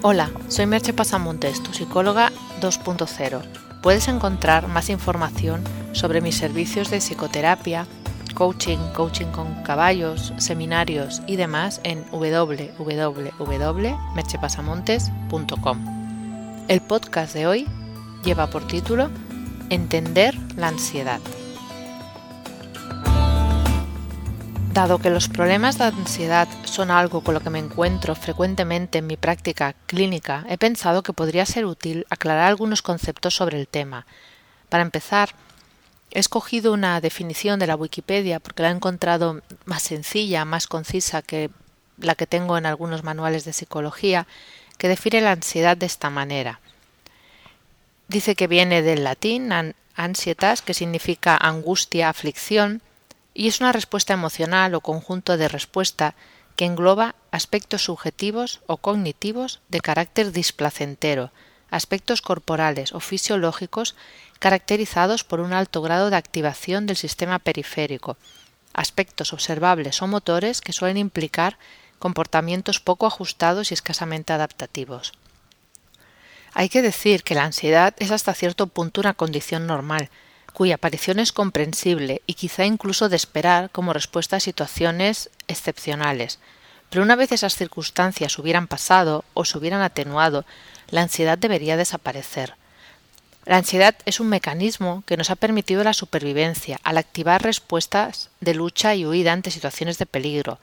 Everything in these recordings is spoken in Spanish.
Hola, soy Merche Pasamontes, tu psicóloga 2.0. Puedes encontrar más información sobre mis servicios de psicoterapia, coaching, coaching con caballos, seminarios y demás en www.merchepasamontes.com. El podcast de hoy lleva por título Entender la ansiedad. Dado que los problemas de ansiedad son algo con lo que me encuentro frecuentemente en mi práctica clínica, he pensado que podría ser útil aclarar algunos conceptos sobre el tema. Para empezar, he escogido una definición de la Wikipedia porque la he encontrado más sencilla, más concisa que la que tengo en algunos manuales de psicología, que define la ansiedad de esta manera. Dice que viene del latín ansietas, que significa angustia, aflicción, y es una respuesta emocional o conjunto de respuesta que engloba aspectos subjetivos o cognitivos de carácter displacentero, aspectos corporales o fisiológicos caracterizados por un alto grado de activación del sistema periférico, aspectos observables o motores que suelen implicar comportamientos poco ajustados y escasamente adaptativos. Hay que decir que la ansiedad es hasta cierto punto una condición normal, cuya aparición es comprensible y quizá incluso de esperar como respuesta a situaciones excepcionales. Pero una vez esas circunstancias hubieran pasado o se hubieran atenuado, la ansiedad debería desaparecer. La ansiedad es un mecanismo que nos ha permitido la supervivencia al activar respuestas de lucha y huida ante situaciones de peligro.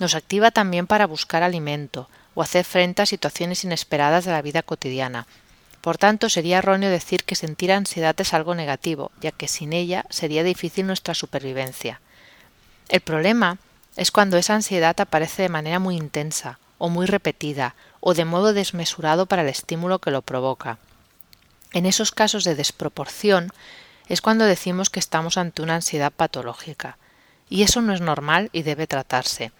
Nos activa también para buscar alimento o hacer frente a situaciones inesperadas de la vida cotidiana. Por tanto, sería erróneo decir que sentir ansiedad es algo negativo, ya que sin ella sería difícil nuestra supervivencia. El problema es cuando esa ansiedad aparece de manera muy intensa, o muy repetida, o de modo desmesurado para el estímulo que lo provoca. En esos casos de desproporción es cuando decimos que estamos ante una ansiedad patológica, y eso no es normal y debe tratarse.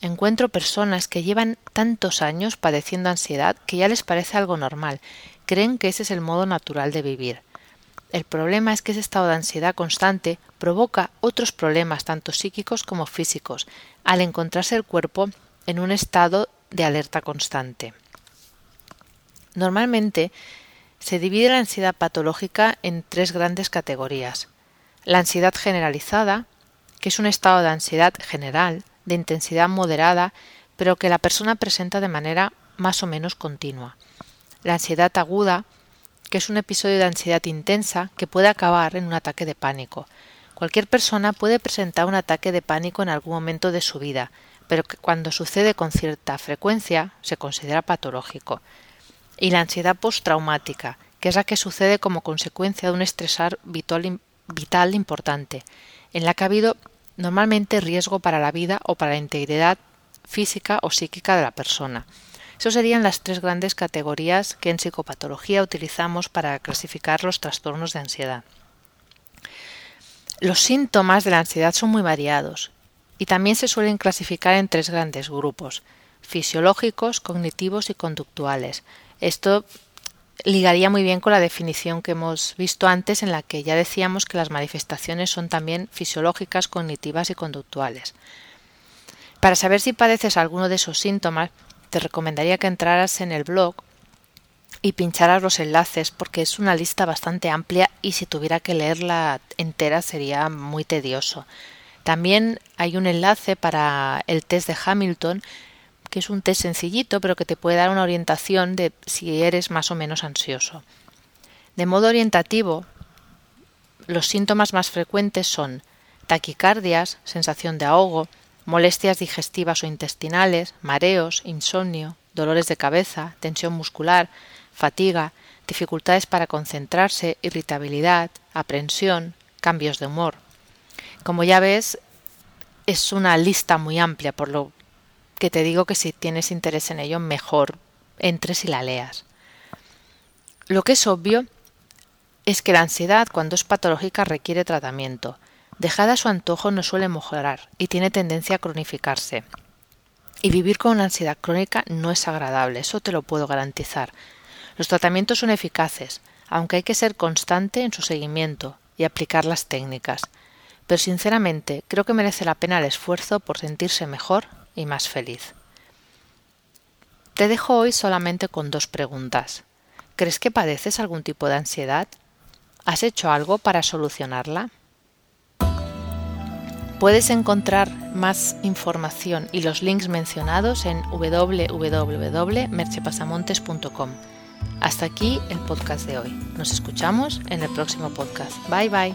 Encuentro personas que llevan tantos años padeciendo ansiedad que ya les parece algo normal creen que ese es el modo natural de vivir. El problema es que ese estado de ansiedad constante provoca otros problemas tanto psíquicos como físicos, al encontrarse el cuerpo en un estado de alerta constante. Normalmente se divide la ansiedad patológica en tres grandes categorías. La ansiedad generalizada, que es un estado de ansiedad general, de intensidad moderada, pero que la persona presenta de manera más o menos continua la ansiedad aguda, que es un episodio de ansiedad intensa que puede acabar en un ataque de pánico. Cualquier persona puede presentar un ataque de pánico en algún momento de su vida, pero que cuando sucede con cierta frecuencia se considera patológico. Y la ansiedad postraumática, que es la que sucede como consecuencia de un estresar vital, vital importante, en la que ha habido normalmente riesgo para la vida o para la integridad física o psíquica de la persona. Esas serían las tres grandes categorías que en psicopatología utilizamos para clasificar los trastornos de ansiedad. Los síntomas de la ansiedad son muy variados y también se suelen clasificar en tres grandes grupos fisiológicos, cognitivos y conductuales. Esto ligaría muy bien con la definición que hemos visto antes en la que ya decíamos que las manifestaciones son también fisiológicas, cognitivas y conductuales. Para saber si padeces alguno de esos síntomas, te recomendaría que entraras en el blog y pincharas los enlaces porque es una lista bastante amplia y si tuviera que leerla entera sería muy tedioso. También hay un enlace para el test de Hamilton, que es un test sencillito pero que te puede dar una orientación de si eres más o menos ansioso. De modo orientativo, los síntomas más frecuentes son taquicardias, sensación de ahogo, molestias digestivas o intestinales, mareos, insomnio, dolores de cabeza, tensión muscular, fatiga, dificultades para concentrarse, irritabilidad, aprensión, cambios de humor. Como ya ves, es una lista muy amplia, por lo que te digo que si tienes interés en ello, mejor entres y la leas. Lo que es obvio es que la ansiedad, cuando es patológica, requiere tratamiento, Dejada a su antojo no suele mejorar y tiene tendencia a cronificarse. Y vivir con una ansiedad crónica no es agradable, eso te lo puedo garantizar. Los tratamientos son eficaces, aunque hay que ser constante en su seguimiento y aplicar las técnicas. Pero sinceramente creo que merece la pena el esfuerzo por sentirse mejor y más feliz. Te dejo hoy solamente con dos preguntas. ¿Crees que padeces algún tipo de ansiedad? ¿Has hecho algo para solucionarla? Puedes encontrar más información y los links mencionados en www.merchepasamontes.com. Hasta aquí el podcast de hoy. Nos escuchamos en el próximo podcast. Bye bye.